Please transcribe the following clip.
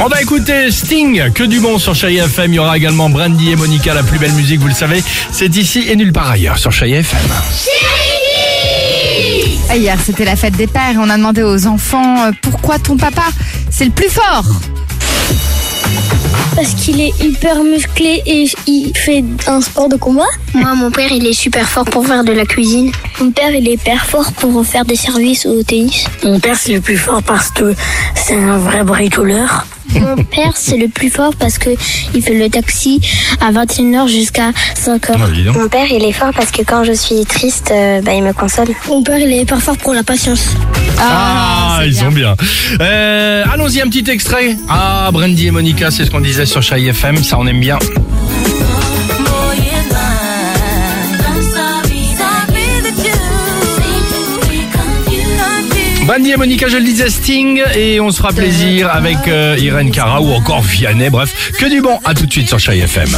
On va écouter Sting, que du bon sur Chai FM. Il y aura également Brandy et Monica, la plus belle musique, vous le savez. C'est ici et nulle part ailleurs sur Chai FM. Ah, Hier, c'était la fête des pères et on a demandé aux enfants euh, pourquoi ton papa, c'est le plus fort. Parce qu'il est hyper musclé et il fait un sport de combat. Moi, mon père, il est super fort pour faire de la cuisine. Mon père, il est hyper fort pour faire des services au tennis. Mon père, c'est le plus fort parce que c'est un vrai bricoleur. Mon père, c'est le plus fort parce que il fait le taxi à 21h jusqu'à 5h. Ah. Mon père, il est fort parce que quand je suis triste, euh, bah, il me console. Mon père, il est hyper fort pour la patience. Ah, c'est ils bien. sont bien. Euh, Allons-y, un petit extrait. Ah, Brandy et Monica, c'est ce qu'on disait sur Chai FM, ça on aime bien. Brandy et Monica, je le disais, Sting, et on se fera plaisir avec euh, Irène Cara ou encore Vianney, bref, que du bon. À tout de suite sur Chai FM.